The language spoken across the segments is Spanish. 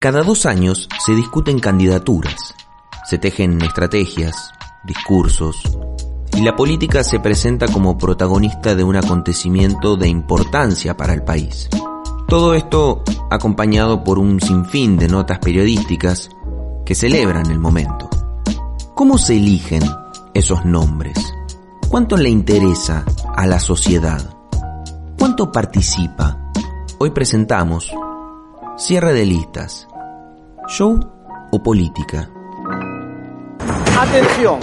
Cada dos años se discuten candidaturas, se tejen estrategias, discursos, y la política se presenta como protagonista de un acontecimiento de importancia para el país. Todo esto acompañado por un sinfín de notas periodísticas que celebran el momento. ¿Cómo se eligen esos nombres? ¿Cuánto le interesa a la sociedad? ¿Cuánto participa? Hoy presentamos Cierre de listas. ¿Show o política? Atención.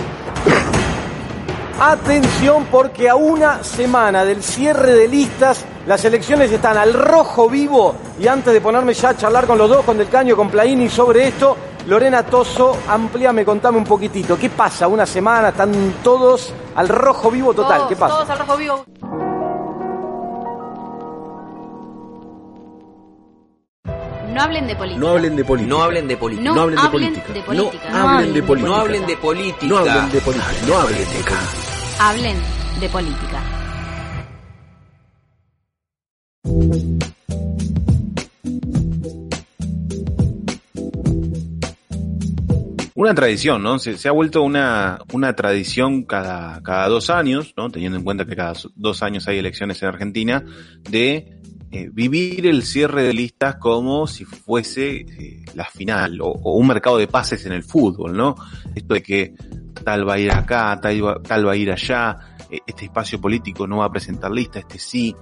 Atención porque a una semana del cierre de listas las elecciones están al rojo vivo y antes de ponerme ya a charlar con los dos, con Del Caño, con Plaini sobre esto, Lorena Toso, amplíame, contame un poquitito. ¿Qué pasa? Una semana, están todos al rojo vivo total. Todos, ¿Qué pasa? Todos al rojo vivo. No hablen de política. No hablen de política. No hablen de política. No hablen de política. de política. No hablen de política. No hablen de política. No hablen de política. No hablen de política. Hablen de política. Una tradición, ¿no? Se, se ha vuelto una, una tradición cada, cada dos años, ¿no? Teniendo en cuenta que cada dos años hay elecciones en Argentina, de eh, vivir el cierre de listas como si fuese eh, la final o, un mercado de pases en el fútbol, ¿no? Esto de que tal va a ir acá, tal va, tal va a ir allá, eh, este espacio político no va a presentar lista, este sí,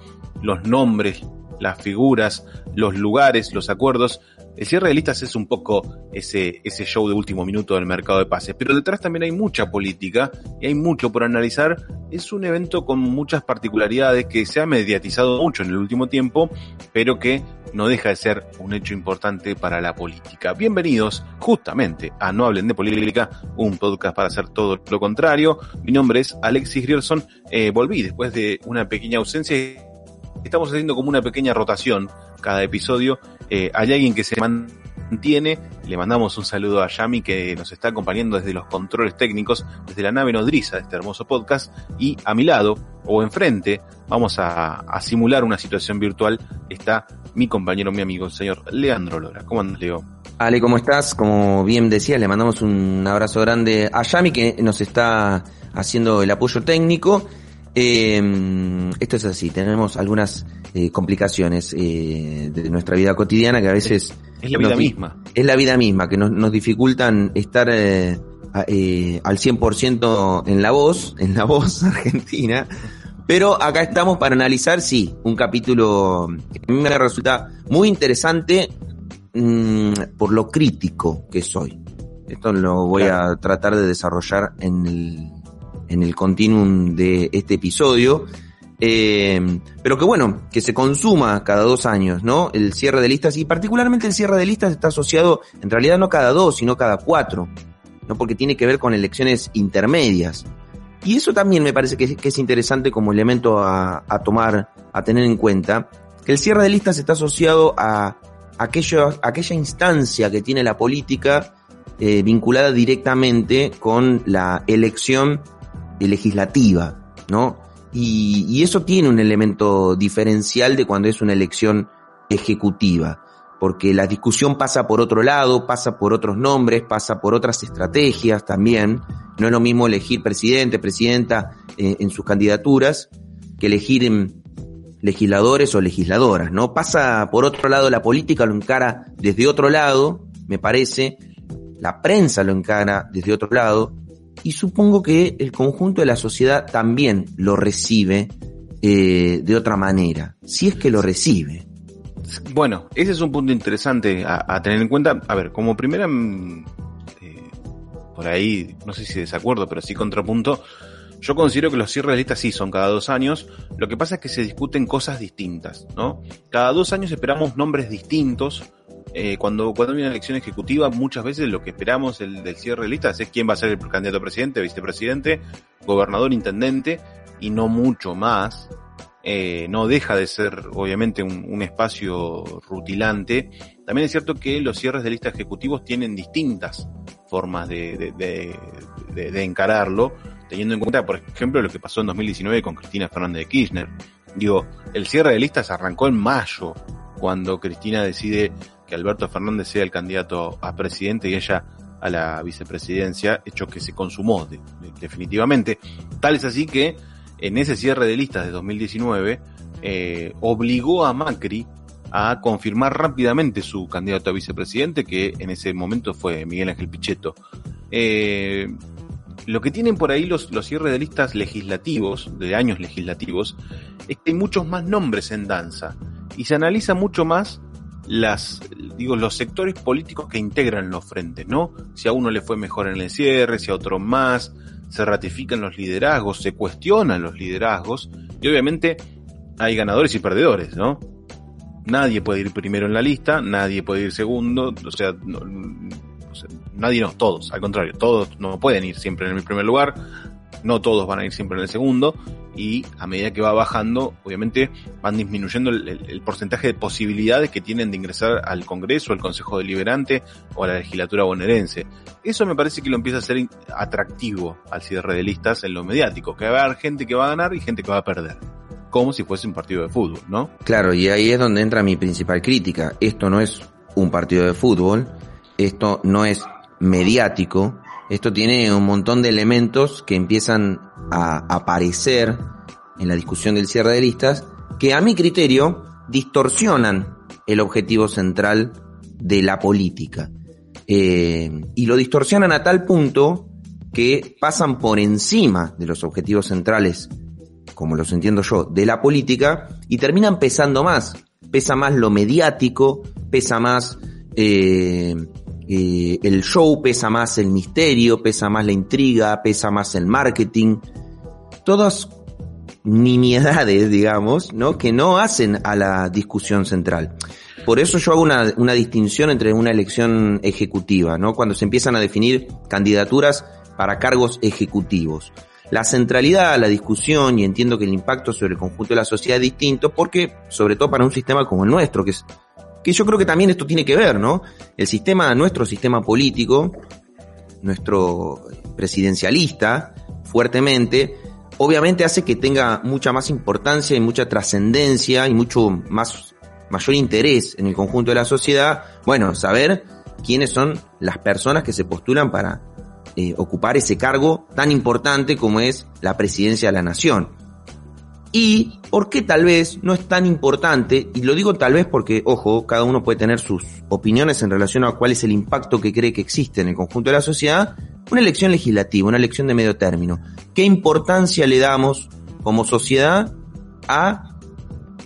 los nombres, las figuras, los lugares, los acuerdos. El cierre de listas es un poco ese, ese show de último minuto del mercado de pases, pero detrás también hay mucha política y hay mucho por analizar. Es un evento con muchas particularidades que se ha mediatizado mucho en el último tiempo, pero que no deja de ser un hecho importante para la política. Bienvenidos justamente a No Hablen de Política, un podcast para hacer todo lo contrario. Mi nombre es Alexis Grierson. Eh, volví después de una pequeña ausencia. Estamos haciendo como una pequeña rotación cada episodio. Eh, hay alguien que se mantiene. Le mandamos un saludo a Yami que nos está acompañando desde los controles técnicos, desde la nave nodriza de este hermoso podcast. Y a mi lado, o enfrente, vamos a, simular una situación virtual. Está mi compañero, mi amigo, el señor Leandro Lora. ¿Cómo andas, Leo? Ale, ¿cómo estás? Como bien decías, le mandamos un abrazo grande a Yami que nos está haciendo el apoyo técnico. Eh, esto es así, tenemos algunas eh, complicaciones eh, de nuestra vida cotidiana que a veces Es la vida nos misma. es la vida misma, que nos, nos dificultan estar eh, a- al 100% en la voz, en la voz argentina. Pero acá estamos para analizar, sí, un capítulo que a mí me resulta muy interesante mm, por lo crítico que soy. Esto lo voy a tratar de desarrollar en el, en el continuum de este episodio. Eh, pero que bueno, que se consuma cada dos años, ¿no? El cierre de listas y particularmente el cierre de listas está asociado en realidad no cada dos, sino cada cuatro, ¿no? Porque tiene que ver con elecciones intermedias. Y eso también me parece que, es- interesante como elemento a, tomar, a tener en cuenta, que el cierre de listas está asociado a aquello, aquella instancia que tiene la política eh, vinculada directamente con la elección legislativa, ¿no? Y, eso tiene un elemento diferencial de cuando es una elección ejecutiva, porque la discusión pasa por otro lado, pasa por otros nombres, pasa por otras estrategias también. No es lo mismo elegir presidente, presidenta eh, en sus candidaturas que elegir en legisladores o legisladoras, ¿no? Pasa por otro lado la política, lo encara desde otro lado, me parece, la prensa lo encara desde otro lado, y supongo que el conjunto de la sociedad también lo recibe eh, de otra manera, si es que lo recibe. Bueno, ese es un punto interesante a, tener en cuenta. A ver, como primera, mm, eh, por ahí, no sé si desacuerdo, pero sí contrapunto, yo considero que los cierres de listas sí son cada dos años. Lo que pasa es que se discuten cosas distintas, ¿no? Cada dos años esperamos nombres distintos eh, cuando, cuando hay una elección ejecutiva, muchas veces lo que esperamos el, del cierre de listas es quién va a ser el candidato a presidente, vicepresidente, gobernador, intendente, y no mucho más. Eh, no deja de ser, obviamente, un, espacio rutilante. También es cierto que los cierres de listas ejecutivos tienen distintas formas de, de, de, de encararlo, teniendo en cuenta, por ejemplo, lo que pasó en 2019 con Cristina Fernández de Kirchner. Digo, el cierre de listas arrancó en mayo, cuando Cristina decide Alberto Fernández sea el candidato a presidente y ella a la vicepresidencia, hecho que se consumó de, de, definitivamente. Tal es así que en ese cierre de listas de 2019 eh, obligó a Macri a confirmar rápidamente su candidato a vicepresidente, que en ese momento fue Miguel Ángel Pichetto. Eh, lo que tienen por ahí los, los cierres de listas legislativos, de años legislativos, es que hay muchos más nombres en danza y se analiza mucho más las, digo, los sectores políticos que integran los frentes, ¿no? Si a uno le fue mejor en el cierre, si a otro más, se ratifican los liderazgos, se cuestionan los liderazgos y obviamente hay ganadores y perdedores, ¿no? Nadie puede ir primero en la lista, nadie puede ir segundo, o sea, no, o sea, nadie no, todos, al contrario, todos no pueden ir siempre en el primer lugar, no todos van a ir siempre en el segundo y a medida que va bajando, obviamente van disminuyendo el, el, el, porcentaje de posibilidades que tienen de ingresar al Congreso, al Consejo Deliberante o a la legislatura bonaerense. Eso me parece que lo empieza a ser atractivo al cierre de listas en lo mediático, que va a haber gente que va a ganar y gente que va a perder. Como si fuese un partido de fútbol, ¿no? Claro, y ahí es donde entra mi principal crítica. Esto no es un partido de fútbol, esto no es mediático, esto tiene un montón de elementos que empiezan a aparecer en la discusión del cierre de listas que a mi criterio distorsionan el objetivo central de la política. Eh, y lo distorsionan a tal punto que pasan por encima de los objetivos centrales, como los entiendo yo, de la política y terminan pesando más. Pesa más lo mediático, pesa más eh, eh, el show, pesa más el misterio, pesa más la intriga, pesa más el marketing. Todas nimiedades, digamos, ¿no? Que no hacen a la discusión central. Por eso yo hago una, una distinción entre una elección ejecutiva, ¿no? Cuando se empiezan a definir candidaturas para cargos ejecutivos. La centralidad, la discusión, y entiendo que el impacto sobre el conjunto de la sociedad es distinto, porque, sobre todo para un sistema como el nuestro, que es que yo creo que también esto tiene que ver, ¿no? El sistema, nuestro sistema político, nuestro presidencialista, fuertemente, obviamente hace que tenga mucha más importancia y mucha trascendencia y mucho más, mayor interés en el conjunto de la sociedad, bueno, saber quiénes son las personas que se postulan para eh, ocupar ese cargo tan importante como es la presidencia de la nación. Y por qué tal vez no es tan importante, y lo digo tal vez porque, ojo, cada uno puede tener sus opiniones en relación a cuál es el impacto que cree que existe en el conjunto de la sociedad, una elección legislativa, una elección de medio término. ¿Qué importancia le damos como sociedad a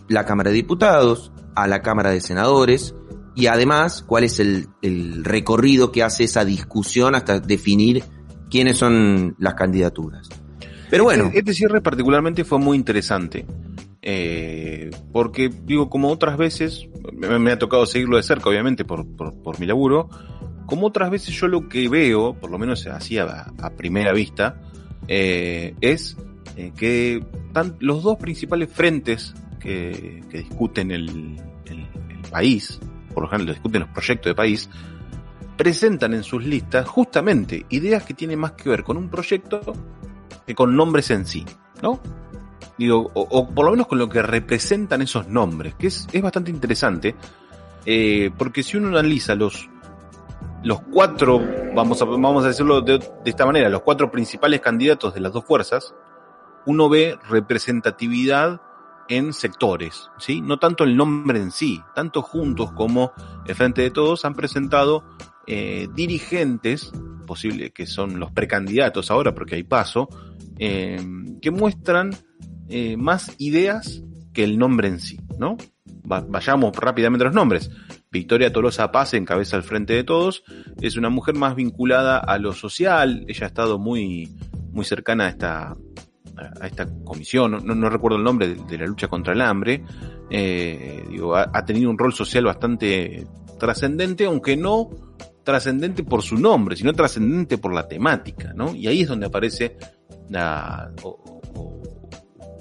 la Cámara de Diputados, a la Cámara de Senadores, y además cuál es el, el recorrido que hace esa discusión hasta definir quiénes son las candidaturas? Pero bueno. Este, este, cierre particularmente fue muy interesante. Eh, porque, digo, como otras veces, me, ha tocado seguirlo de cerca, obviamente, por, por, mi laburo. Como otras veces yo lo que veo, por lo menos así a, primera vista, eh, es eh, que los dos principales frentes que, discuten el país, por lo general discuten los proyectos de país, presentan en sus listas justamente ideas que tienen más que ver con un proyecto que con nombres en sí, ¿no? Digo, o, por lo menos con lo que representan esos nombres, que es, es bastante interesante, eh, porque si uno analiza los, los cuatro, vamos a, vamos a decirlo de, de, esta manera, los cuatro principales candidatos de las dos fuerzas, uno ve representatividad en sectores, ¿sí? No tanto el nombre en sí, tanto juntos como el Frente de Todos han presentado eh, dirigentes, posible que son los precandidatos ahora porque hay paso, eh, que muestran eh, más ideas que el nombre en sí, ¿no? Va, vayamos rápidamente a los nombres. Victoria Tolosa Paz encabeza el frente de todos, es una mujer más vinculada a lo social, ella ha estado muy, muy cercana a esta, a esta comisión, no, recuerdo el nombre de, de, la lucha contra el hambre, eh, digo, ha, ha, tenido un rol social bastante trascendente, aunque no trascendente por su nombre, sino trascendente por la temática, ¿no? Y ahí es donde aparece la, o,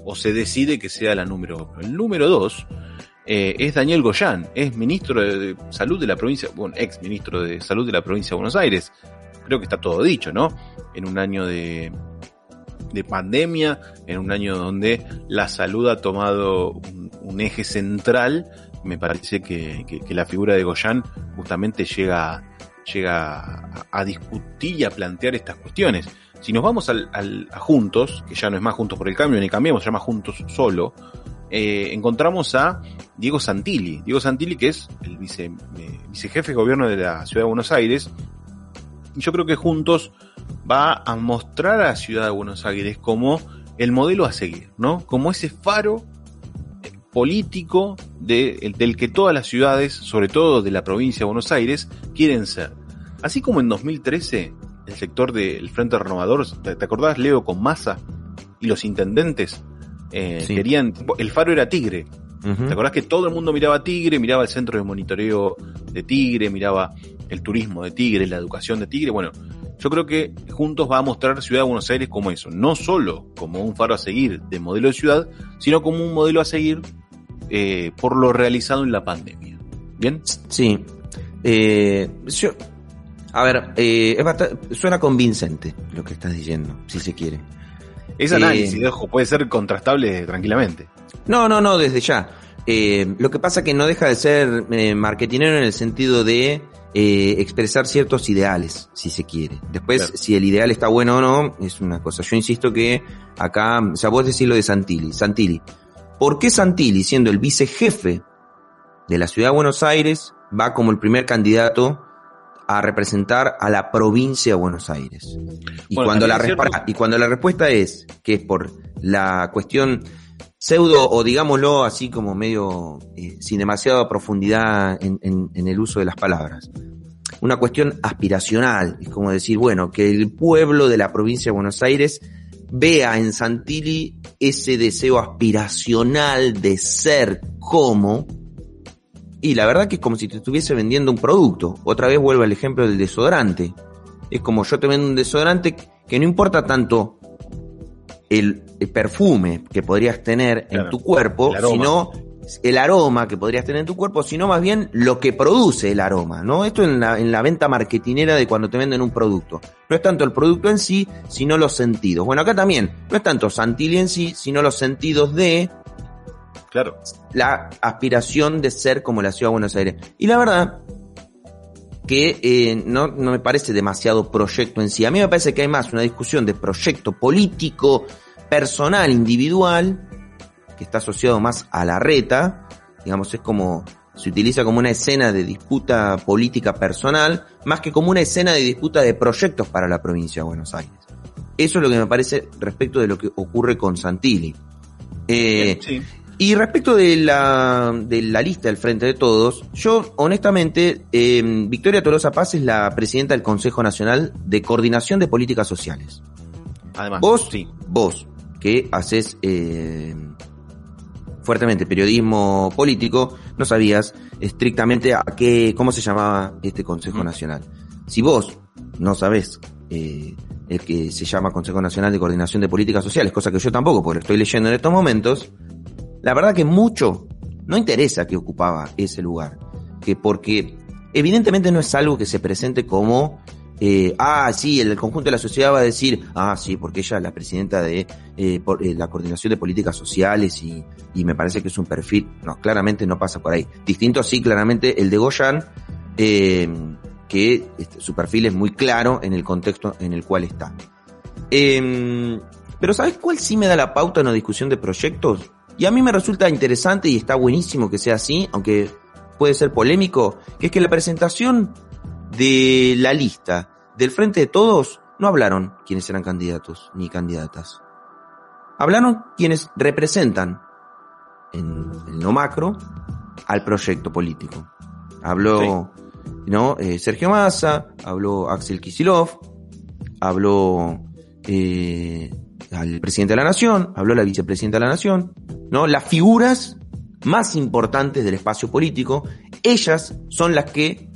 o, se decide que sea la número uno. El número dos eh, es Daniel Goyán, es ministro de, Salud de la provincia, bueno, ex ministro de Salud de la provincia de Buenos Aires. Creo que está todo dicho, ¿no? En un año de, de pandemia, en un año donde la salud ha tomado un, eje central, me parece que, que, la figura de Goyán justamente llega, llega a, a, discutir y a plantear estas cuestiones. Si nos vamos al, a Juntos, que ya no es más Juntos por el Cambio, ni cambiamos, se llama Juntos solo, eh, encontramos a Diego Santilli. Diego Santilli, que es el eh, vicejefe de gobierno de la ciudad de Buenos Aires. Y yo creo que juntos va a mostrar a la ciudad de Buenos Aires como el modelo a seguir, ¿no? Como ese faro político de, del que todas las ciudades, sobre todo de la provincia de Buenos Aires, quieren ser. Así como en 2013, el sector del Frente Renovador, ¿te, te acordás, Leo, con Massa y los intendentes eh, querían, el faro era Tigre. ¿Te acordás que todo el mundo miraba Tigre, miraba el centro de monitoreo de Tigre, miraba el turismo de Tigre, la educación de Tigre? Bueno, yo creo que juntos va a mostrar Ciudad de Buenos Aires como eso, no solo como un faro a seguir de modelo de ciudad, sino como un modelo a seguir eh, por lo realizado en la pandemia. ¿Bien? Sí. Eh, a ver, eh, suena convincente lo que estás diciendo, si se quiere. Ese análisis, ojo, puede ser contrastable tranquilamente. No, no, no, desde ya. Eh, lo que pasa que no deja de ser eh, marketinero en el sentido de eh, expresar ciertos ideales, si se quiere. Después, si el ideal está bueno o no, es una cosa. Yo insisto que acá, o sea, vos decís lo de Santilli. Santilli. ¿Por qué Santilli, siendo el vicejefe de la ciudad de Buenos Aires, va como el primer candidato a representar a la provincia de Buenos Aires. Y, cuando la y cuando la respuesta es que es por la cuestión pseudo o digámoslo así como medio eh, sin demasiada profundidad en, en, el uso de las palabras. Una cuestión aspiracional, es como decir, bueno, que el pueblo de la provincia de Buenos Aires vea en Santilli ese deseo aspiracional de ser como y la verdad que es como si te estuviese vendiendo un producto. Otra vez vuelvo al ejemplo del desodorante. Es como yo te vendo un desodorante que no importa tanto el, perfume que podrías tener en tu cuerpo, sino el aroma que podrías tener en tu cuerpo, sino más bien lo que produce el aroma, ¿no? Esto en la, en la venta marketinera de cuando te venden un producto. No es tanto el producto en sí, sino los sentidos. Bueno, acá también, no es tanto Santilli en sí, sino los sentidos de Claro. La aspiración de ser como la ciudad de Buenos Aires. Y la verdad que eh, no, no me parece demasiado proyecto en sí. A mí me parece que hay más una discusión de proyecto político, personal, individual, que está asociado más a la reta. Digamos, es como se utiliza como una escena de disputa política personal, más que como una escena de disputa de proyectos para la provincia de Buenos Aires. Eso es lo que me parece respecto de lo que ocurre con Santilli. Eh, sí. Y respecto de la, de la lista del Frente de Todos, yo honestamente, eh, Victoria Tolosa Paz es la presidenta del Consejo Nacional de Coordinación de Políticas Sociales. Además, vos, sí. vos, que haces eh, fuertemente periodismo político, no sabías estrictamente a qué, cómo se llamaba este Consejo Nacional. Si vos no sabés eh, el que se llama Consejo Nacional de Coordinación de Políticas Sociales, cosa que yo tampoco, porque lo estoy leyendo en estos momentos, la verdad que mucho no interesa que ocupaba ese lugar, que porque evidentemente no es algo que se presente como eh, ah, sí, el conjunto de la sociedad va a decir, ah, sí, porque ella es la presidenta de eh, eh, la coordinación de políticas sociales y, y, me parece que es un perfil, no, claramente no pasa por ahí. Distinto, sí, claramente el de Goyan, eh, que este, su perfil es muy claro en el contexto en el cual está. Em, pero ¿sabes cuál sí me da la pauta en la discusión de proyectos? Y a mí me resulta interesante y está buenísimo que sea así, aunque puede ser polémico, que es que la presentación de la lista del Frente de Todos no hablaron quienes eran candidatos ni candidatas. Hablaron quienes representan en el no macro al proyecto político. Habló ¿no? Eh, Sergio Massa, habló Axel Kisilov, habló eh, al presidente de la Nación, habló la vicepresidenta de la Nación, ¿no? Las figuras más importantes del espacio político ellas son las que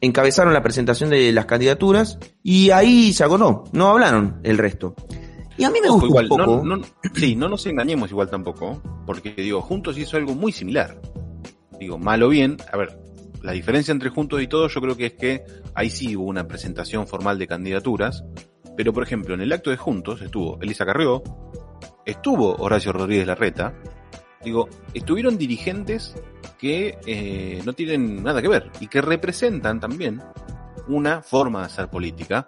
encabezaron la presentación de las candidaturas y ahí se agotó, no hablaron el resto. Y a mí me Ojo, gusta igual, un poco. no, no- sí, no nos engañemos igual tampoco, porque digo, Juntos hizo algo muy similar. Digo, mal o bien, a ver, la diferencia entre Juntos y Todos yo creo que es que ahí sí hubo una presentación formal de candidaturas, pero por ejemplo, en el acto de Juntos estuvo Elisa Carrió, estuvo Horacio Rodríguez Larreta, digo, estuvieron dirigentes que eh, no tienen nada que ver y que representan también una forma de hacer política.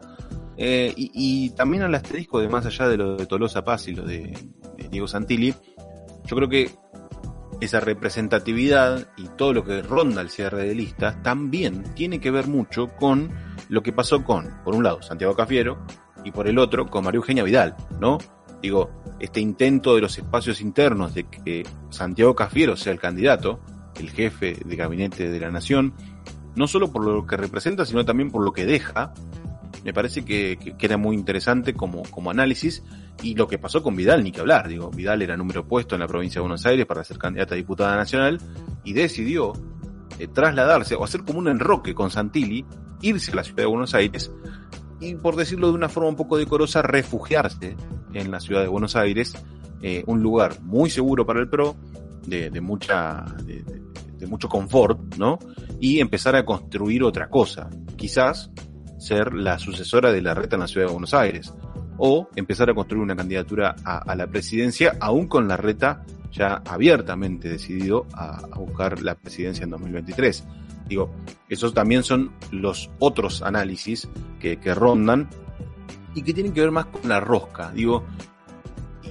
Eh, y, y también al asterisco de más allá de lo de Tolosa Paz y lo de, de Diego Santilli, yo creo que esa representatividad y todo lo que ronda el cierre de listas también tiene que ver mucho con lo que pasó con, por un lado, Santiago Cafiero y por el otro, con María Eugenia Vidal, ¿no? Digo, este intento de los espacios internos de que Santiago Cafiero sea el candidato, el jefe de gabinete de la nación, no solo por lo que representa, sino también por lo que deja, me parece que, que- era muy interesante como, como análisis. Y lo que pasó con Vidal, ni que hablar. Digo, Vidal era número puesto en la provincia de Buenos Aires para ser candidata a diputada nacional y decidió eh, trasladarse o hacer como un enroque con Santilli, irse a la ciudad de Buenos Aires y, por decirlo de una forma un poco decorosa, refugiarse en la ciudad de Buenos Aires, eh, un lugar muy seguro para el PRO, de, mucha, de, mucho confort, ¿no? Y empezar a construir otra cosa. Quizás ser la sucesora de la reta en la ciudad de Buenos Aires. O empezar a construir una candidatura a, a la presidencia, aún con la reta ya abiertamente decidido a, a buscar la presidencia en 2023. Digo, esos también son los otros análisis que, que rondan y que tienen que ver más con la rosca. Digo,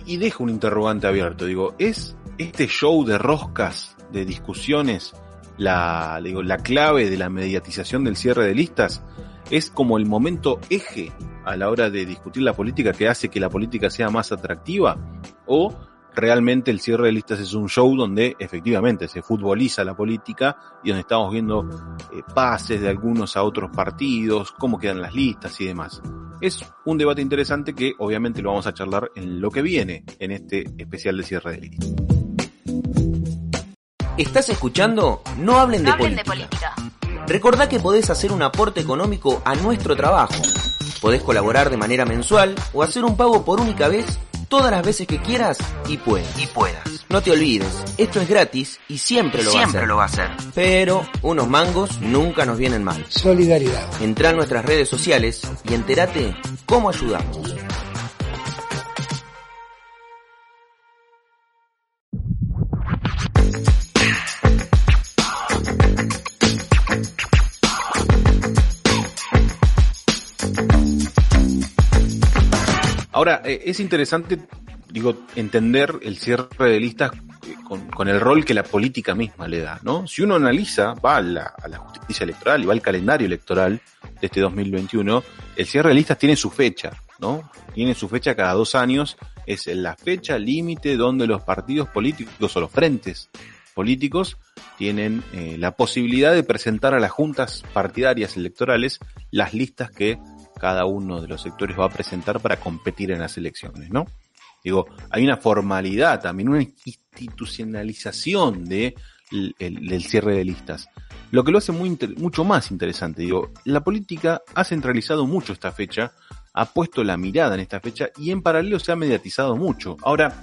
y dejo un interrogante abierto. Digo, ¿es este show de roscas, de discusiones, la, digo, la clave de la mediatización del cierre de listas? ¿Es como el momento eje a la hora de discutir la política que hace que la política sea más atractiva? ¿O realmente el cierre de listas es un show donde efectivamente se futboliza la política y donde estamos viendo eh, pases de algunos a otros partidos, cómo quedan las listas y demás? Es un debate interesante que obviamente lo vamos a charlar en lo que viene en este especial de cierre de listas. ¿Estás escuchando? No hablen, de, hablen política. de política. Recordá que podés hacer un aporte económico a nuestro trabajo. Podés colaborar de manera mensual o hacer un pago por única vez todas las veces que quieras y puedas. Y puedas. No te olvides, esto es gratis y siempre lo Siempre va lo a hacer. Pero unos mangos nunca nos vienen mal. Solidaridad. Entrá en nuestras redes sociales y entérate cómo ayudamos. Ahora, eh, es interesante, digo, entender el cierre de listas eh, con, el rol que la política misma le da, ¿no? Si uno analiza, va a la, a la justicia electoral y va al calendario electoral de este 2021, el cierre de listas tiene su fecha, ¿no? Tiene su fecha cada dos años, es la fecha límite donde los partidos políticos o los frentes políticos tienen eh, la posibilidad de presentar a las juntas partidarias electorales las listas que cada uno de los sectores va a presentar para competir en las elecciones, ¿no? Digo, hay una formalidad también, una institucionalización de el- el- del cierre de listas. Lo que lo hace muy mucho más interesante, digo, la política ha centralizado mucho esta fecha, ha puesto la mirada en esta fecha y en paralelo se ha mediatizado mucho. Ahora,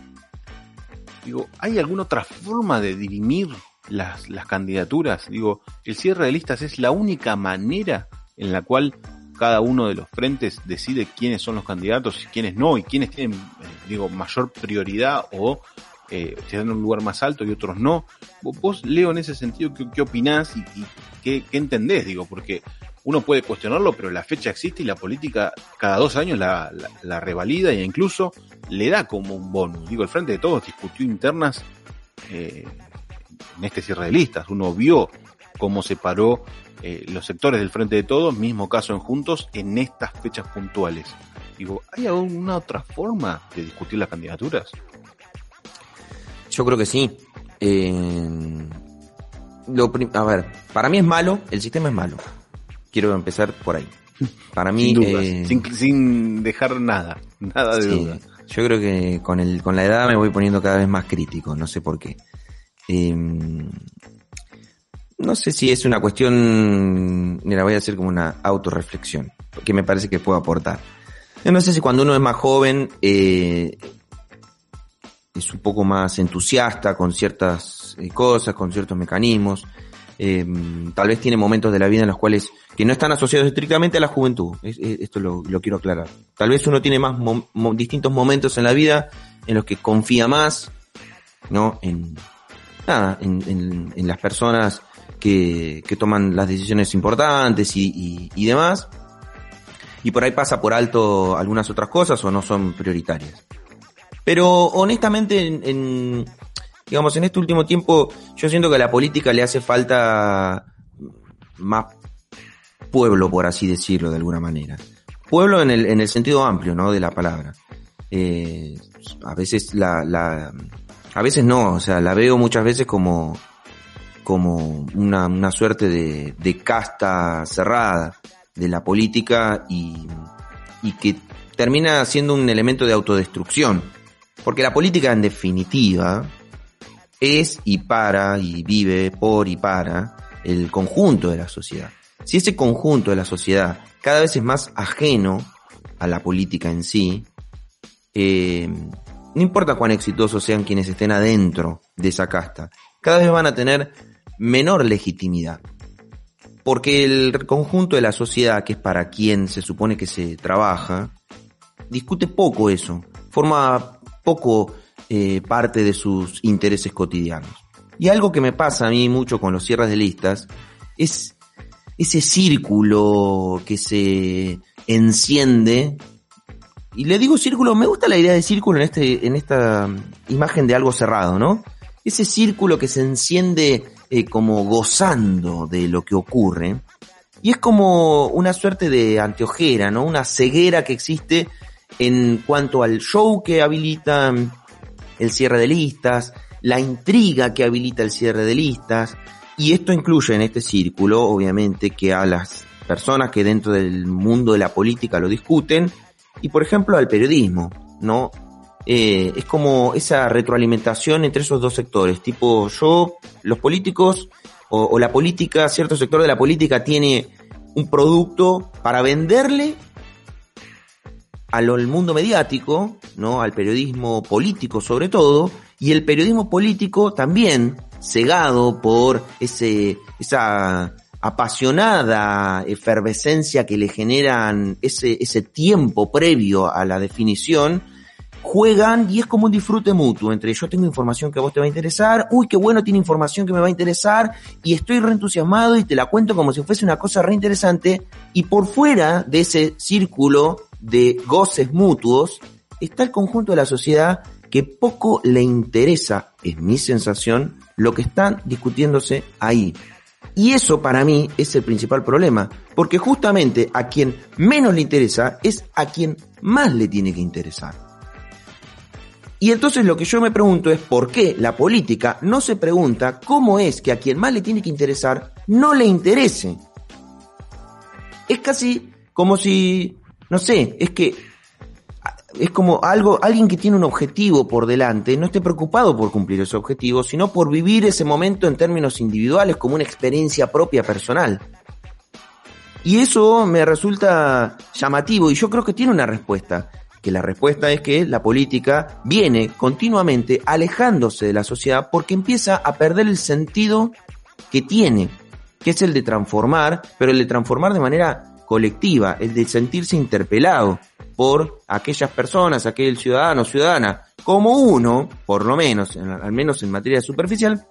digo, ¿hay alguna otra forma de dirimir las, las candidaturas? Digo, el cierre de listas es la única manera en la cual cada uno de los frentes decide quiénes son los candidatos y quiénes no, y quiénes tienen, eh, digo, mayor prioridad o eh, se dan un lugar más alto y otros no. Vos, Leo, en ese sentido, ¿qué, qué opinás y, qué, entendés? Digo, porque uno puede cuestionarlo, pero la fecha existe y la política cada dos años la, revalida e incluso le da como un bonus. Digo, el Frente de Todos discutió internas eh, en este cierre de listas. Uno vio cómo se paró eh, los sectores del Frente de Todos, mismo caso en Juntos, en estas fechas puntuales. Digo, ¿hay alguna otra forma de discutir las candidaturas? Yo creo que sí. Eh, lo a ver, para mí es malo, el sistema es malo. Quiero empezar por ahí. Para mí, sin dudas, eh, sin, sin dejar nada, nada de sí, duda. yo creo que con el con la edad me voy poniendo cada vez más crítico, no sé por qué. Eh, no sé si es una cuestión, mira, voy a hacer como una autorreflexión, que me parece que puedo aportar. No sé si cuando uno es más joven eh, es un poco más entusiasta con ciertas eh, cosas, con ciertos mecanismos. Eh, tal vez tiene momentos de la vida en los cuales que no están asociados estrictamente a la juventud. Es- es- esto lo, lo quiero aclarar. Tal vez uno tiene más mo- mo- distintos momentos en la vida en los que confía más, ¿no? En nada, en- en las personas que, que toman las decisiones importantes y, y- y demás. Y por ahí pasa por alto algunas otras cosas o no son prioritarias. Pero honestamente, en, en- digamos, en este último tiempo, yo siento que a la política le hace falta más pueblo, por así decirlo, de alguna manera. Pueblo en el, en el sentido amplio, ¿no? De la palabra. Eh, a veces la, la, a veces no, o sea, la veo muchas veces como, como una, una suerte de, de casta cerrada de la política y, y que termina siendo un elemento de autodestrucción. Porque la política en definitiva es y para y vive por y para el conjunto de la sociedad. Si ese conjunto de la sociedad cada vez es más ajeno a la política en sí, eh, no importa cuán exitosos sean quienes estén adentro de esa casta, cada vez van a tener menor legitimidad. Porque el conjunto de la sociedad, que es para quien se supone que se trabaja, discute poco eso, forma poco eh, parte de sus intereses cotidianos. Y algo que me pasa a mí mucho con los cierres de listas es ese círculo que se enciende. Y le digo círculo, me gusta la idea de círculo en, este, en esta imagen de algo cerrado, ¿no? Ese círculo que se enciende eh, como gozando de lo que ocurre. Y es como una suerte de anteojera, ¿no? Una ceguera que existe en cuanto al show que habilita el cierre de listas, la intriga que habilita el cierre de listas, y esto incluye en este círculo, obviamente, que a las personas que dentro del mundo de la política lo discuten, y por ejemplo al periodismo, ¿no? Eh, es como esa retroalimentación entre esos dos sectores, tipo yo, los políticos o, o la política, cierto sector de la política tiene un producto para venderle al mundo mediático, ¿no? Al periodismo político sobre todo, y el periodismo político también cegado por ese, esa apasionada efervescencia que le generan ese, ese tiempo previo a la definición, juegan y es como un disfrute mutuo entre yo tengo información que a vos te va a interesar, uy, qué bueno tiene información que me va a interesar y estoy reentusiasmado y te la cuento como si fuese una cosa re interesante y por fuera de ese círculo de goces mutuos está el conjunto de la sociedad que poco le interesa, es mi sensación, lo que están discutiéndose ahí. Y eso para mí es el principal problema, porque justamente a quien menos le interesa es a quien más le tiene que interesar. Y entonces lo que yo me pregunto es por qué la política no se pregunta cómo es que a quien más le tiene que interesar no le interese. Es casi como si, no sé, es que es como algo, alguien que tiene un objetivo por delante, no esté preocupado por cumplir ese objetivo, sino por vivir ese momento en términos individuales como una experiencia propia personal. Y eso me resulta llamativo y yo creo que tiene una respuesta, que la respuesta es que la política viene continuamente alejándose de la sociedad porque empieza a perder el sentido que tiene, que es el de transformar, pero el de transformar de manera colectiva, el de sentirse interpelado por aquellas personas, aquel ciudadano, ciudadana, como uno, por lo menos, en- al menos en materia superficial,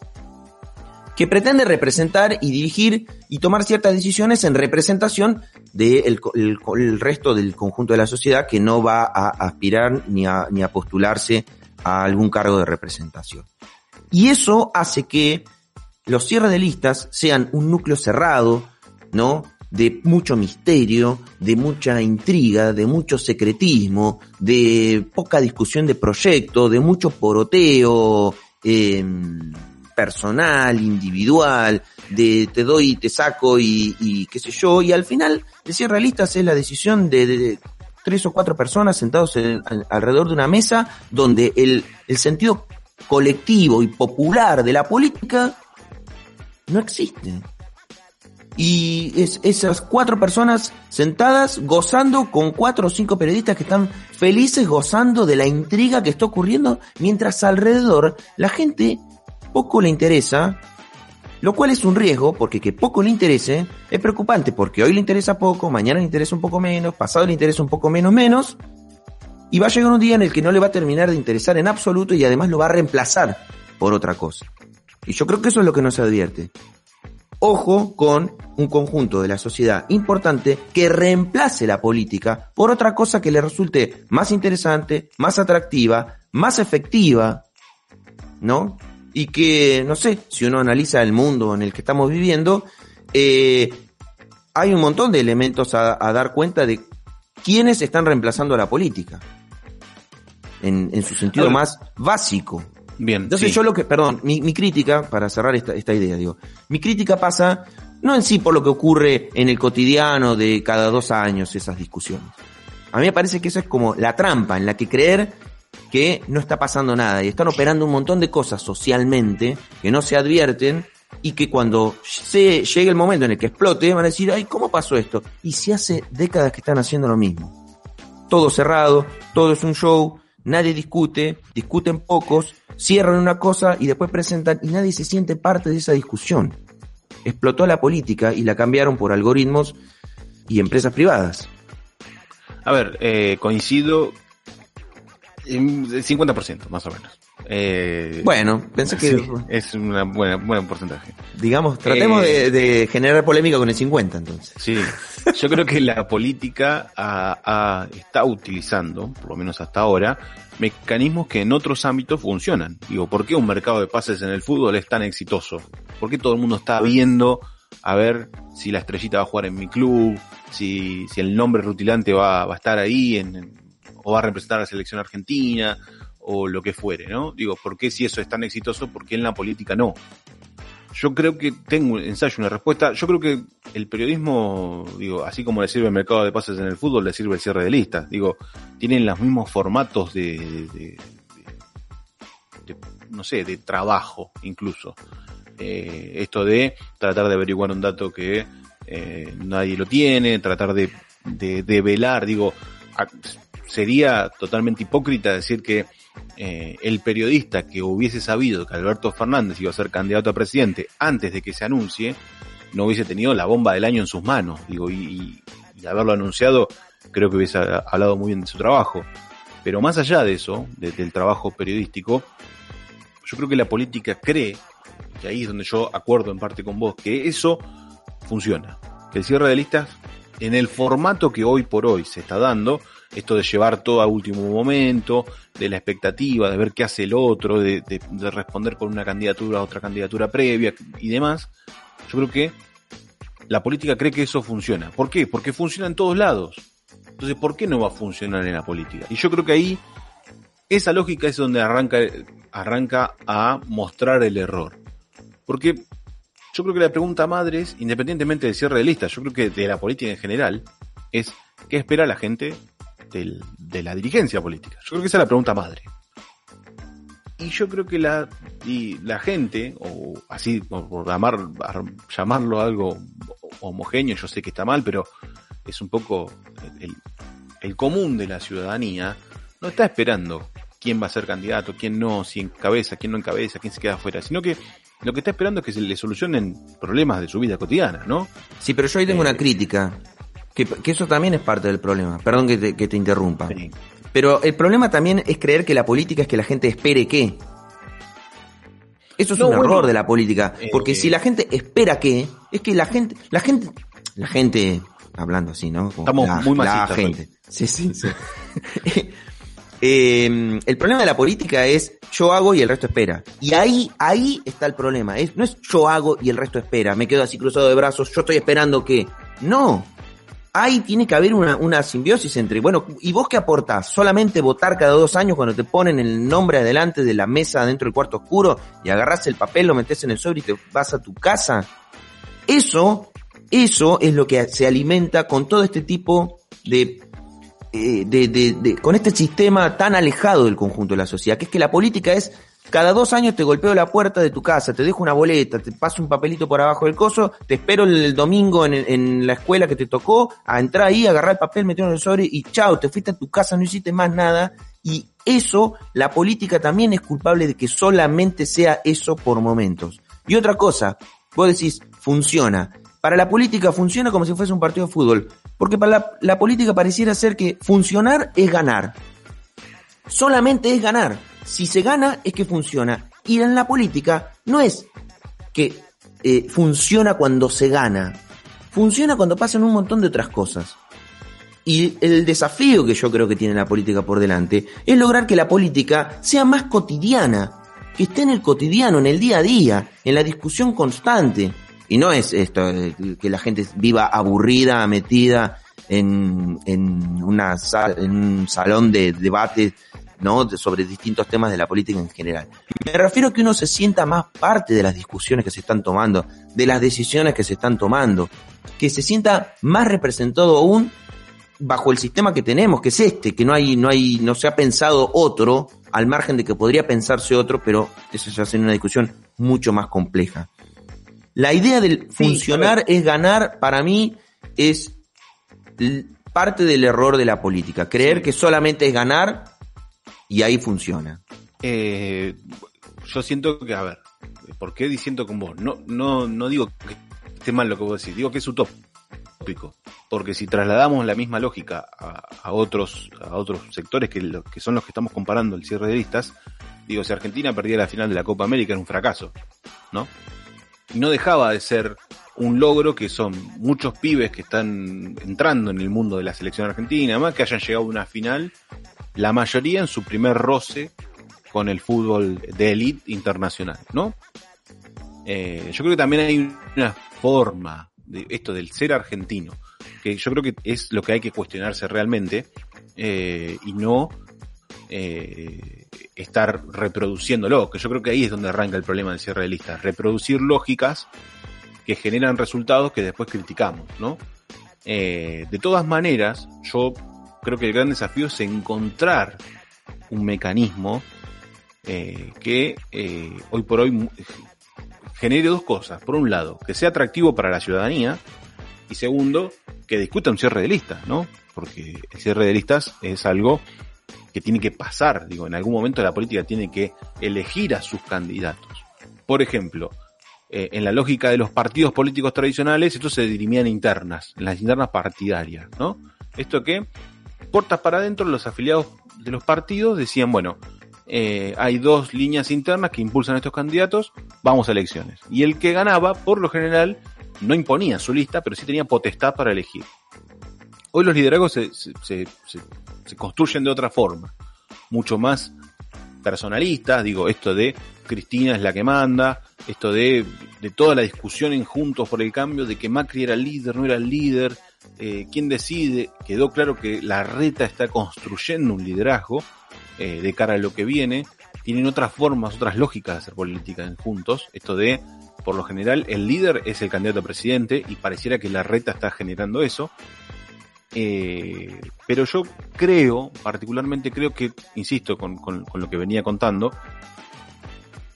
que pretende representar y dirigir y tomar ciertas decisiones en representación del el, el resto del conjunto de la sociedad que no va a aspirar ni a, ni a postularse a algún cargo de representación. Y eso hace que los cierres de listas sean un núcleo cerrado, ¿no? De mucho misterio, de mucha intriga, de mucho secretismo, de poca discusión de proyecto, de mucho poroteo eh, personal, individual, de te doy, te saco y, qué sé yo, y al final el cierre de listas es la decisión de, tres o cuatro personas sentados en- al- alrededor de una mesa donde el, el sentido colectivo y popular de la política no existe. Y es, esas cuatro personas sentadas gozando con cuatro o cinco periodistas que están felices gozando de la intriga que está ocurriendo, mientras alrededor la gente poco le interesa, lo cual es un riesgo, porque que poco le interese es preocupante, porque hoy le interesa poco, mañana le interesa un poco menos, pasado le interesa un poco menos menos, y va a llegar un día en el que no le va a terminar de interesar en absoluto y además lo va a reemplazar por otra cosa. Y yo creo que eso es lo que nos advierte ojo con un conjunto de la sociedad importante que reemplace la política por otra cosa que le resulte más interesante, más atractiva, más efectiva, ¿no? Y que, no sé, si uno analiza el mundo en el que estamos viviendo, eh, hay un montón de elementos a, dar cuenta de quiénes están reemplazando a la política. En, en su sentido más básico. Bien. Entonces yo lo que, perdón, mi, mi crítica, para cerrar esta, esta idea, digo, mi crítica pasa no en sí por lo que ocurre en el cotidiano de cada dos años esas discusiones. A mí me parece que eso es como la trampa en la que creer que no está pasando nada y están operando un montón de cosas socialmente que no se advierten y que cuando se llegue el momento en el que explote van a decir, ay, ¿cómo pasó esto? Y si hace décadas que están haciendo lo mismo. Todo cerrado, todo es un show, nadie discute, discuten pocos, cierran una cosa y después presentan y nadie se siente parte de esa discusión. Explotó la política y la cambiaron por algoritmos y empresas privadas. A ver, eh, coincido 50% más o menos. Eh, bueno, pensé que es un buen porcentaje. Digamos, tratemos de, de, generar polémica con el 50 entonces. Sí, yo creo que la política está utilizando, por lo menos hasta ahora, mecanismos que en otros ámbitos funcionan. Digo, ¿por qué un mercado de pases en el fútbol es tan exitoso? ¿Por qué todo el mundo está viendo a ver si la estrellita va a jugar en mi club, si, si el nombre rutilante va, va a estar ahí en, o va a representar a la selección argentina o lo que fuere, ¿no? Digo, ¿por qué si eso es tan exitoso, por qué en la política no? Yo creo que tengo un ensayo, una respuesta. Yo creo que el periodismo, digo, así como le sirve el mercado de pases en el fútbol, le sirve el cierre de listas. Digo, tienen los mismos formatos de, no sé, de trabajo incluso. Eh, esto de tratar de averiguar un dato que eh, nadie lo tiene, tratar de, de, velar, digo, sería totalmente hipócrita decir que eh, el periodista que hubiese sabido que Alberto Fernández iba a ser candidato a presidente antes de que se anuncie, no hubiese tenido la bomba del año en sus manos, digo, y, haberlo anunciado, creo que hubiese hablado muy bien de su trabajo. Pero más allá de eso, del trabajo periodístico, yo creo que la política cree, y ahí es donde yo acuerdo en parte con vos, que eso funciona. Que el cierre de listas, en el formato que hoy por hoy se está dando, esto de llevar todo a último momento, de la expectativa, de ver qué hace el otro, de, responder con una candidatura a otra candidatura previa y demás, yo creo que la política cree que eso funciona. ¿Por qué? Porque funciona en todos lados. Entonces, ¿por qué no va a funcionar en la política? Y yo creo que ahí esa lógica es donde arranca, arranca a mostrar el error. Porque yo creo que la pregunta madre es, independientemente del cierre de listas, yo creo que de la política en general, es ¿qué espera la gente de la dirigencia política? Yo creo que esa es la pregunta madre. Y yo creo que la, y la gente, o así por llamar, llamarlo algo homogéneo, yo sé que está mal, pero es un poco el, el común de la ciudadanía, no está esperando quién va a ser candidato, quién no, si encabeza, quién no encabeza, quién se queda afuera, sino que lo que está esperando es que se le solucionen problemas de su vida cotidiana, ¿no? Sí, pero yo ahí tengo una eh, crítica. Que, eso también es parte del problema. Perdón que te, interrumpa. Pero el problema también es creer que la política es que la gente espere qué. Eso es un error de la política. Porque si la gente espera qué, es que la gente, la gente, la gente, hablando así, ¿no? Estamos muy La gente. Sí, sí, sí. Em, el problema de la política es yo hago y el resto espera. Y ahí, ahí está el problema. Es, no es yo hago y el resto espera. Me quedo así cruzado de brazos, yo estoy esperando que. No ahí tiene que haber una, una, simbiosis entre, bueno, ¿y vos qué aportás? ¿Solamente votar cada dos años cuando te ponen el nombre adelante de la mesa dentro del cuarto oscuro y agarrás el papel, lo metes en el sobre y te vas a tu casa? Eso, eso es lo que se alimenta con todo este tipo de, eh, de, de, de, con este sistema tan alejado del conjunto de la sociedad, que es que la política es Cada dos años te golpeo la puerta de tu casa, te dejo una boleta, te paso un papelito por abajo del coso, te espero el domingo en, la escuela que te tocó, a entrar ahí, agarrar el papel, meterlo en el sobre y chao, te fuiste a tu casa, no hiciste más nada. Y eso, la política también es culpable de que solamente sea eso por momentos. Y otra cosa, vos decís, funciona. Para la política funciona como si fuese un partido de fútbol. Porque para la política pareciera ser que funcionar es ganar. Solamente es ganar. Si se gana es que funciona. Y en la política no es que eh, funciona cuando se gana. Funciona cuando pasan un montón de otras cosas. Y el desafío que yo creo que tiene la política por delante es lograr que la política sea más cotidiana, que esté en el cotidiano, en el día a día, en la discusión constante. Y no es esto, eh, que la gente viva aburrida, metida en, en, un salón de debate ¿no? Sobre distintos temas de la política en general. Me refiero a que uno se sienta más parte de las discusiones que se están tomando, de las decisiones que se están tomando, que se sienta más representado aún bajo el sistema que tenemos, que es este, que no hay, no hay, no se ha pensado otro, al margen de que podría pensarse otro, pero eso ya sería una discusión mucho más compleja. La idea del Sí, funcionar es ganar, para mí, es parte del error de la política. Creer Sí. que solamente es ganar y ahí funciona. Eh, yo siento que, a ver, ¿por qué diciendo con vos? No, no, no digo que esté mal lo que vos decís, digo que es utópico. Porque si trasladamos la misma lógica a, otros, a otros sectores que, que son los que estamos comparando el cierre de listas, digo, si Argentina perdía la final de la Copa América era un fracaso, ¿no? Y no dejaba de ser un logro que son muchos pibes que están entrando en el mundo de la selección argentina, además que hayan llegado a una final, la mayoría en su primer roce con el fútbol de élite internacional, ¿no? Eh, yo creo que también hay una forma de esto del ser argentino, que yo creo que es lo que hay que cuestionarse realmente eh, y no eh, estar reproduciéndolo, que yo creo que ahí es donde arranca el problema del cierre de listas, reproducir lógicas que generan resultados que después criticamos, ¿no? De todas maneras, yo creo que el gran desafío es encontrar un mecanismo eh, que eh, hoy por hoy genere dos cosas. Por un lado, que sea atractivo para la ciudadanía y segundo, que discuta un cierre de listas, ¿no? Porque el cierre de listas es algo que tiene que pasar, digo, en algún momento la política tiene que elegir a sus candidatos. Por ejemplo, eh, en la lógica de los partidos políticos tradicionales, esto se dirimía en internas, en las internas partidarias, ¿no? Esto que, puertas para adentro, los afiliados de los partidos decían, bueno, eh, hay dos líneas internas que impulsan a estos candidatos, vamos a elecciones. Y el que ganaba, por lo general, no imponía su lista, pero sí tenía potestad para elegir. Hoy los liderazgos se, se, se- se- se construyen de otra forma, mucho más personalistas, digo, esto de Cristina es la que manda, esto de, de toda la discusión en Juntos por el Cambio, de que Macri era el líder, no era el líder, eh, quién decide, quedó claro que la reta está construyendo un liderazgo eh, de cara a lo que viene, tienen otras formas, otras lógicas de hacer política en Juntos, esto de, por lo general, el líder es el candidato a presidente y pareciera que la reta está generando eso, eh, pero yo creo, particularmente creo que, insisto con, lo que venía contando,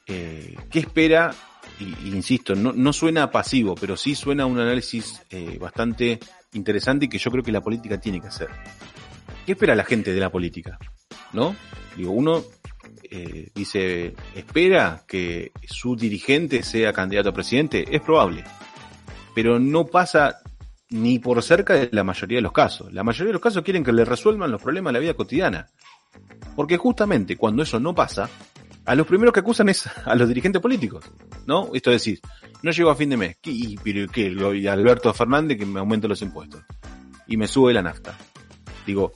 eh, ¿qué espera? Y, insisto, no, suena pasivo, pero sí suena un análisis bastante interesante y que yo creo que la política tiene que hacer. ¿Qué espera la gente de la política? ¿No? Digo, uno eh, dice, espera que su dirigente sea candidato a presidente, es probable, pero no pasa ni por cerca de la mayoría de los casos. La mayoría de los casos quieren que le resuelvan los problemas de la vida cotidiana. Porque justamente cuando eso no pasa, a los primeros que acusan es a los dirigentes políticos, ¿no? Esto es decir, no llego a fin de mes, ¿qué, y, pero qué? Y Alberto Fernández que me aumente los impuestos y me sube la nafta. Digo,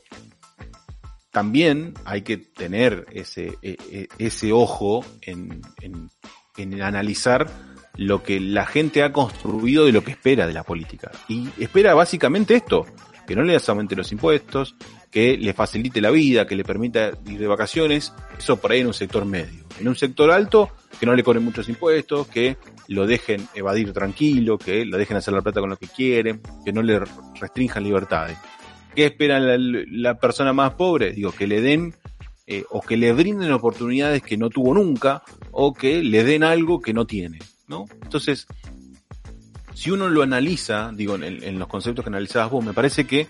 también hay que tener ese, e- e- ese ojo en, en, en analizar lo que la gente ha construido de lo que espera de la política. Y espera básicamente esto, que no le aumente los impuestos, que le facilite la vida, que le permita ir de vacaciones, eso por ahí en un sector medio. En un sector alto, que no le cobren muchos impuestos, que lo dejen evadir tranquilo, que lo dejen hacer la plata con lo que quieren, que no le restrinjan libertades. ¿Qué espera la, la persona más pobre? Digo, que le den eh, o que le brinden oportunidades que no tuvo nunca, o que le den algo que no tiene, ¿no? Entonces, si uno lo analiza, digo, en, los conceptos que analizabas vos, me parece que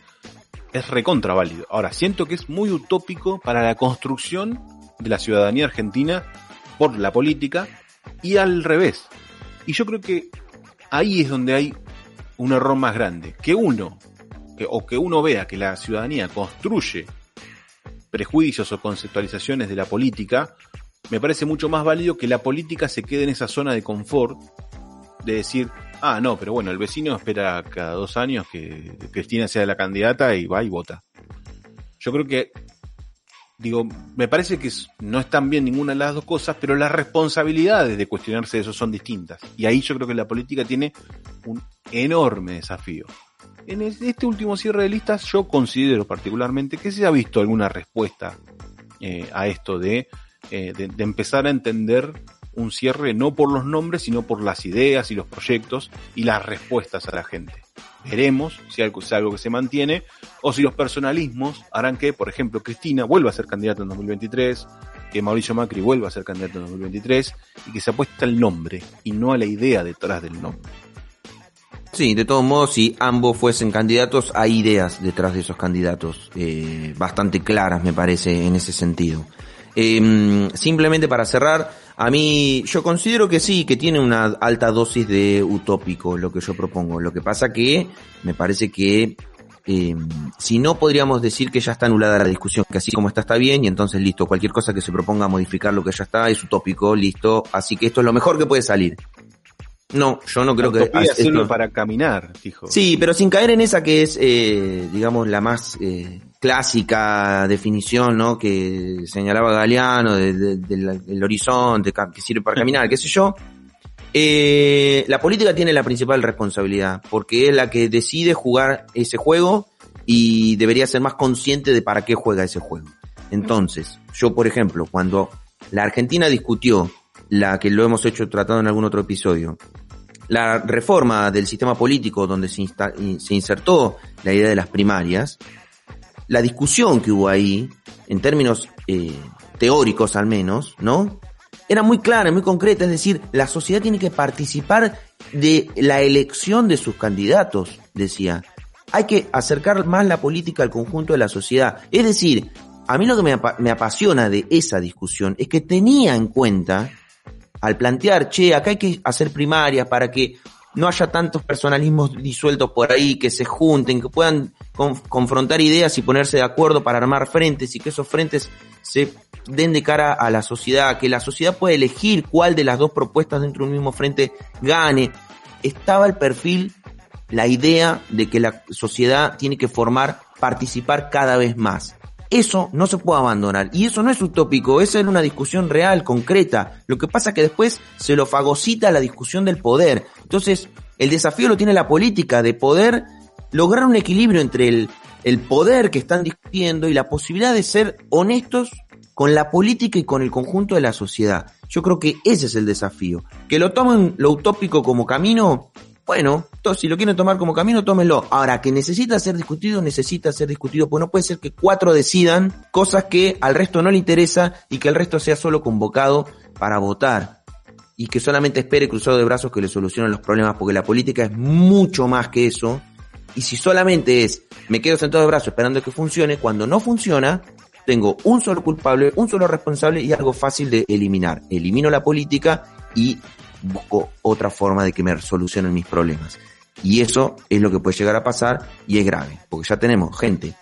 es recontra válido. Ahora, siento que es muy utópico para la construcción de la ciudadanía argentina por la política y al revés. Y yo creo que ahí es donde hay un error más grande. Que uno, o que uno vea que la ciudadanía construye prejuicios o conceptualizaciones de la política, me parece mucho más válido que la política se quede en esa zona de confort de decir, ah, no, pero bueno, el vecino espera cada dos años que Cristina sea la candidata y va y vota. Yo creo que, digo, me parece que no están bien ninguna de las dos cosas, pero las responsabilidades de cuestionarse eso son distintas. Y ahí yo creo que la política tiene un enorme desafío. En este último cierre de listas yo considero particularmente que se ha visto alguna respuesta eh, a esto eh, de, de, empezar a entender un cierre no por los nombres, sino por las ideas y los proyectos y las respuestas a la gente. Veremos si es algo que se mantiene o si los personalismos harán que, por ejemplo, Cristina vuelva a ser candidata en 2023, que Mauricio Macri vuelva a ser candidato en 2023 y que se apuesta el nombre y no a la idea detrás del nombre. Sí, de todos modos, si ambos fuesen candidatos, hay ideas detrás de esos candidatos, eh, bastante claras, me parece, en ese sentido. Em, simplemente para cerrar, a mí yo considero que sí, que tiene una alta dosis de utópico lo que yo propongo. Lo que pasa que me parece que em, si no podríamos decir que ya está anulada la discusión, que así como está está bien y entonces listo, cualquier cosa que se proponga modificar lo que ya está es utópico, listo, así que esto es lo mejor que puede salir. No, yo no creo que... Esto... para caminar, dijo. Sí, pero sin caer en esa que es, eh, digamos, la más eh, clásica definición, ¿no? Que señalaba Galeano del horizonte, que sirve para caminar, qué sé yo. Eh, la política tiene la principal responsabilidad, porque es la que decide jugar ese juego y debería ser más consciente de para qué juega ese juego. Entonces, yo, por ejemplo, cuando la Argentina discutió la que lo hemos hecho tratado en algún otro episodio. La reforma del sistema político donde se, se insertó la idea de las primarias, la discusión que hubo ahí, en términos eh, teóricos al menos, ¿no? Era muy clara, muy concreta, es decir, la sociedad tiene que participar de la elección de sus candidatos, decía. Hay que acercar más la política al conjunto de la sociedad. Es decir, a mí lo que me, me apasiona de esa discusión es que tenía en cuenta al plantear, che, acá hay que hacer primarias para que no haya tantos personalismos disueltos por ahí, que se junten, que puedan confrontar ideas y ponerse de acuerdo para armar frentes y que esos frentes se den de cara a la sociedad, que la sociedad pueda elegir cuál de las dos propuestas dentro de un mismo frente gane. Estaba el perfil, la idea de que la sociedad tiene que formar, participar cada vez más. Eso no se puede abandonar. Y eso no es utópico, esa era una discusión real, concreta. Lo que pasa es que después se lo fagocita la discusión del poder. Entonces, el desafío lo tiene la política de poder lograr un equilibrio entre el, el poder que están discutiendo y la posibilidad de ser honestos con la política y con el conjunto de la sociedad. Yo creo que ese es el desafío. Que lo tomen lo utópico como camino, bueno, si lo quieren tomar como camino, tómenlo. Ahora, que necesita ser discutido, necesita ser discutido, pues no puede ser que cuatro decidan cosas que al resto no le interesa y que el resto sea solo convocado para votar. Y que solamente espere cruzado de brazos que le solucionen los problemas, porque la política es mucho más que eso. Y si solamente es, me quedo sentado de brazos esperando que funcione, cuando no funciona, tengo un solo culpable, un solo responsable y algo fácil de eliminar. Elimino la política y busco otra forma de que me solucionen mis problemas. Y eso es lo que puede llegar a pasar y es grave, porque ya tenemos gente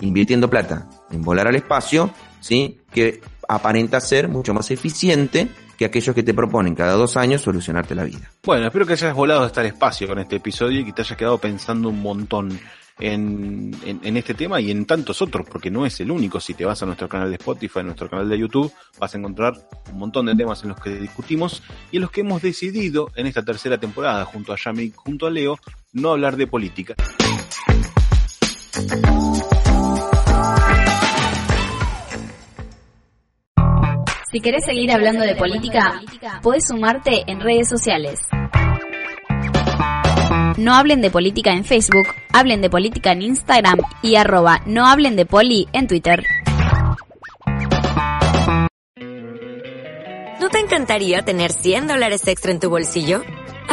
invirtiendo plata en volar al espacio, ¿sí? Que aparenta ser mucho más eficiente que aquellos que te proponen cada dos años solucionarte la vida. Bueno, espero que hayas volado hasta el espacio con este episodio y que te hayas quedado pensando un montón en, este tema y en tantos otros, porque no es el único. Si te vas a nuestro canal de Spotify, a nuestro canal de YouTube, vas a encontrar un montón de temas en los que discutimos y en los que hemos decidido en esta tercera temporada, junto a Yami, junto a Leo, no hablar de política. Si querés seguir hablando de política, podés sumarte en redes sociales. No hablen de política en Facebook, hablen de política en Instagram y arroba no hablen de poli en Twitter. ¿No te encantaría tener 100 dólares extra en tu bolsillo?